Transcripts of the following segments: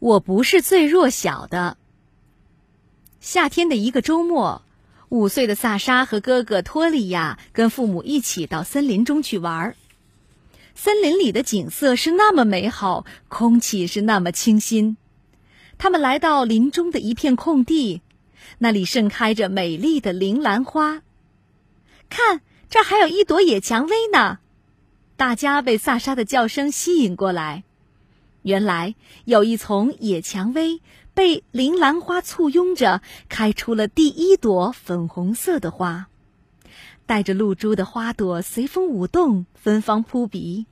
我不是最弱小的。夏天的一个周末，五岁的萨沙和哥哥托利亚跟父母一起到森林中去玩。森林里的景色是那么美好，空气是那么清新。他们来到林中的一片空地，那里盛开着美丽的铃兰花。看，这儿还有一朵野蔷薇呢！大家被萨沙的叫声吸引过来。原来有一丛野蔷薇被铃兰花簇拥着，开出了第一朵粉红色的花，带着露珠的花朵随风舞动，芬芳扑鼻。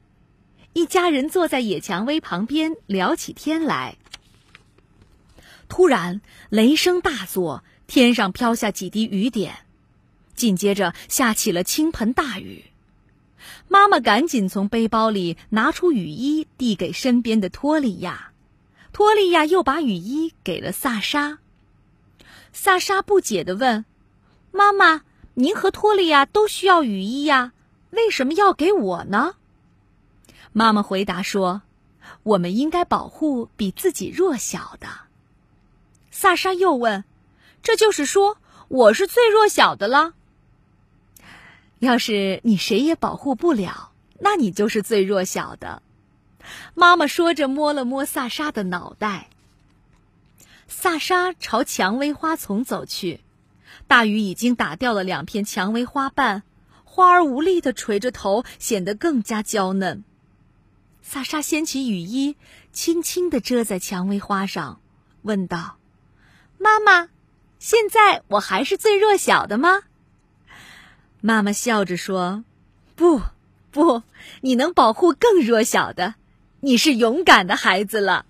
一家人坐在野蔷薇旁边聊起天来。突然，雷声大作，天上飘下几滴雨点，紧接着下起了倾盆大雨。妈妈赶紧从背包里拿出雨衣，递给身边的托利亚。托利亚又把雨衣给了萨沙。萨沙不解地问：“妈妈，您和托利亚都需要雨衣呀，为什么要给我呢？”妈妈回答说：“我们应该保护比自己弱小的。”萨沙又问：“这就是说我是最弱小的了？”要是你谁也保护不了，那你就是最弱小的。妈妈说着，摸了摸萨沙的脑袋。萨沙朝蔷薇花丛走去，大雨已经打掉了两片蔷薇花瓣，花儿无力的垂着头，显得更加娇嫩。萨沙掀起雨衣，轻轻的遮在蔷薇花上，问道：“妈妈，现在我还是最弱小的吗？”妈妈笑着说：“不，不，你能保护更弱小的，你是勇敢的孩子了。”